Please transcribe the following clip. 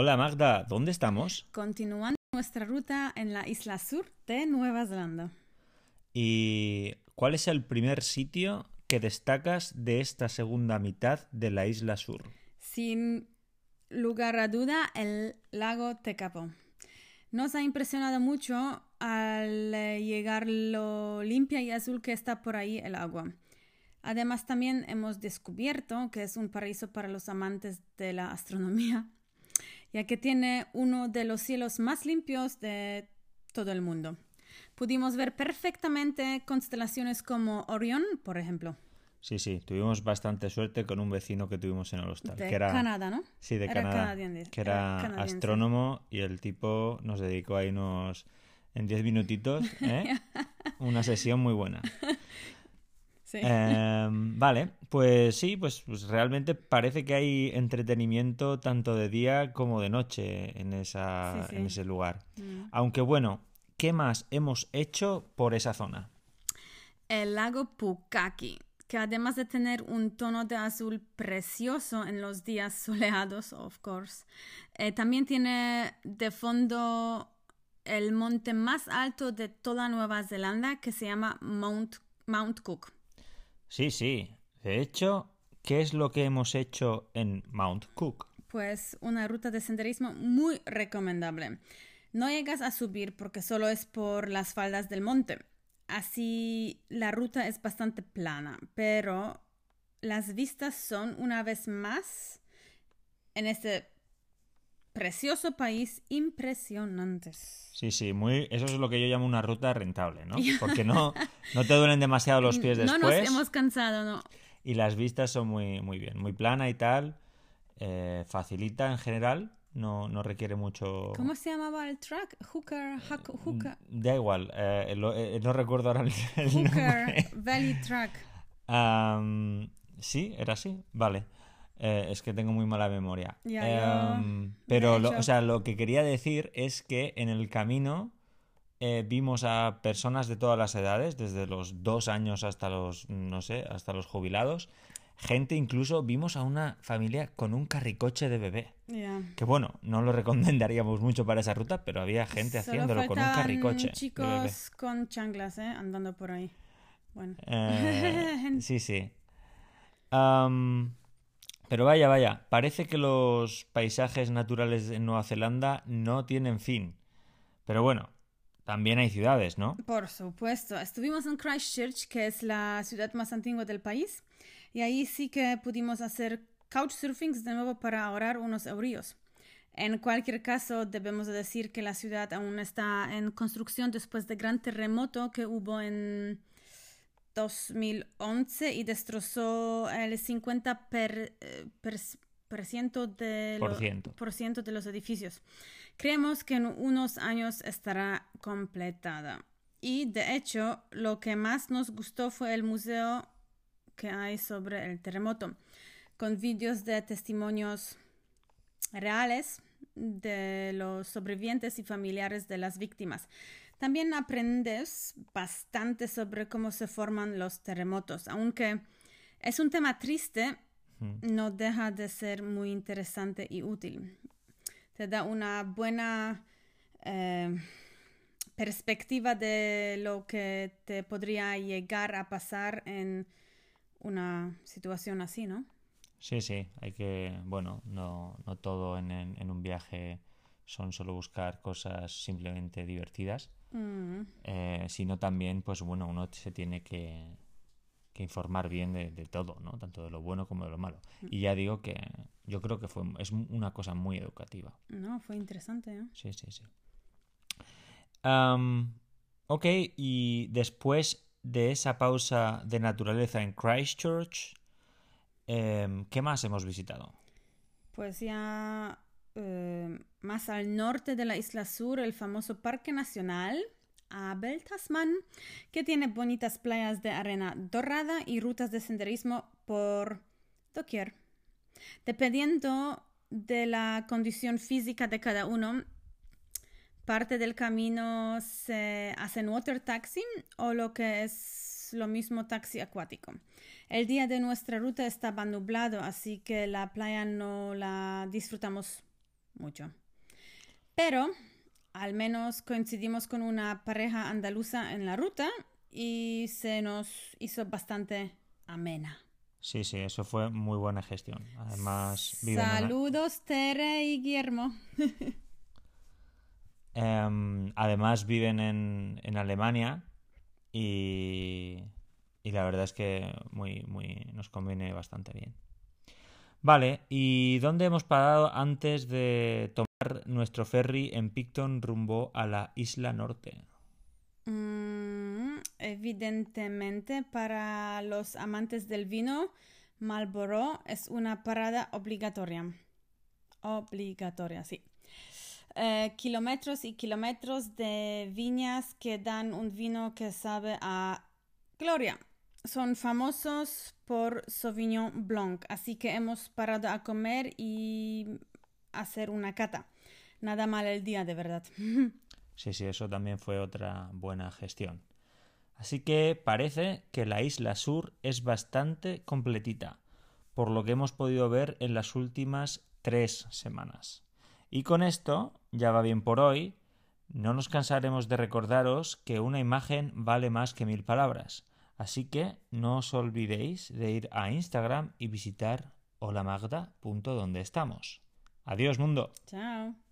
Hola Magda, ¿dónde estamos? Continuando nuestra ruta en la isla sur de Nueva Zelanda. ¿Y cuál es el primer sitio que destacas de esta segunda mitad de la isla sur? Sin lugar a duda, el lago Tekapo. Nos ha impresionado mucho al llegar lo limpia y azul que está por ahí el agua. Además, también hemos descubierto que es un paraíso para los amantes de la astronomía, ya que tiene uno de los cielos más limpios de todo el mundo. Pudimos ver perfectamente constelaciones como Orión, por ejemplo. Sí, sí, tuvimos bastante suerte con un vecino que tuvimos en el hostal. De que era, Canadá, ¿no? Sí, de Era Canadá. Que era era astrónomo y el tipo nos dedicó ahí unos. En 10 minutitos, ¿eh? Una sesión muy buena. Sí. Em, vale, pues sí, pues, pues realmente parece que hay entretenimiento tanto de día como de noche en, esa, Sí, sí. en ese lugar. Mm. Aunque bueno, ¿qué más hemos hecho por esa zona? El lago Pukaki, que además de tener un tono de azul precioso en los días soleados, of course, eh, también tiene de fondo el monte más alto de toda Nueva Zelanda que se llama Mount, Mount Cook. Sí, sí. De hecho, ¿qué es lo que hemos hecho en Mount Cook? Pues una ruta de senderismo muy recomendable. No llegas a subir porque solo es por las faldas del monte. Así la ruta es bastante plana, pero las vistas son una vez más en este precioso país impresionantes. Sí, sí, muy, eso es lo que yo llamo una ruta rentable, ¿no? Porque no, no te duelen demasiado los pies no después nos hemos cansado, no. y las vistas son muy, muy bien, muy plana y tal, eh, facilita en general, no, no requiere mucho... ¿Cómo se llamaba el track? Hooker, Huck- Hooker, Da igual, eh, lo- eh, no recuerdo ahora el, el Hooker nombre. Valley Track. Sí, era así, vale. Eh, es que tengo muy mala memoria. Em, pero, lo, o sea, lo que quería decir es que en el camino eh, vimos a personas de todas las edades, desde los dos años hasta los, no sé, hasta los jubilados. Gente, incluso vimos a una familia con un carricoche de bebé. Ya. Que bueno, no lo recomendaríamos mucho para esa ruta, pero había gente Solo haciéndolo con un carricoche. de bebé. chicos con chanclas, ¿eh? Andando por ahí. Bueno. Eh, sí, sí. Pero vaya, vaya, parece que los paisajes naturales en Nueva Zelanda no tienen fin. Pero bueno, también hay ciudades, ¿no? Por supuesto. Estuvimos en Christchurch, que es la ciudad más antigua del país, y ahí sí que pudimos hacer couchsurfing de nuevo para ahorrar unos euros. En cualquier caso, debemos de decir que la ciudad aún está en construcción después del gran terremoto que hubo en 2011 y destrozó el 50 per, eh, per- por ciento de, lo- Por ciento. por ciento de los edificios. Creemos que en unos años estará completada. Y de hecho, lo que más nos gustó fue el museo que hay sobre el terremoto, con vídeos de testimonios reales de los sobrevivientes y familiares de las víctimas. También aprendes bastante sobre cómo se forman los terremotos, aunque es un tema triste, no deja de ser muy interesante y útil. Te da una buena eh, perspectiva de lo que te podría llegar a pasar en una situación así, ¿no? Sí, sí, hay que, bueno, no, no todo en, en- en un viaje son solo buscar cosas simplemente divertidas, Mm, eh, sino también, pues bueno, uno se tiene que, que informar bien de, de todo, ¿no? Tanto de lo bueno como de lo malo. Y ya digo que yo creo que fue, es una cosa muy educativa. no, fue interesante, ¿eh? Sí, sí, sí. Ok, y después de esa pausa de naturaleza en Christchurch, em, ¿qué más hemos visitado? Pues ya eh, más al norte de la isla sur, el famoso Parque Nacional Abel Tasman, que tiene bonitas playas de arena dorada y rutas de senderismo por doquier. Dependiendo de la condición física de cada uno, parte del camino se hace en water taxi o lo que es lo mismo taxi acuático. El día de nuestra ruta estaba nublado, así que la playa no la disfrutamos mucho. Pero al menos coincidimos con una pareja andaluza en la ruta y se nos hizo bastante amena. Sí, sí, eso fue muy buena gestión. Además, Saludos, Tere y Guillermo. Em, además, viven en, en Alemania y, y, la verdad es que muy, muy, nos conviene bastante bien. Vale, ¿y dónde hemos parado antes de tomar nuestro ferry en Picton rumbo a la isla norte? Mm, evidentemente, para los amantes del vino, Marlborough es una parada obligatoria. Obligatoria, sí. Eh, kilómetros y kilómetros de viñas que dan un vino que sabe a gloria. Son famosos por Sauvignon Blanc, así que hemos parado a comer y hacer una cata. Nada mal el día, de verdad. Sí, sí, eso también fue otra buena gestión. Así que parece que la isla sur es bastante completita, por lo que hemos podido ver en las últimas tres semanas. Y con esto ya va bien por hoy. No nos cansaremos de recordaros que una imagen vale más que mil palabras. Así que no os olvidéis de ir a Instagram y visitar holamagda.donde estamos. Adiós mundo. Chao.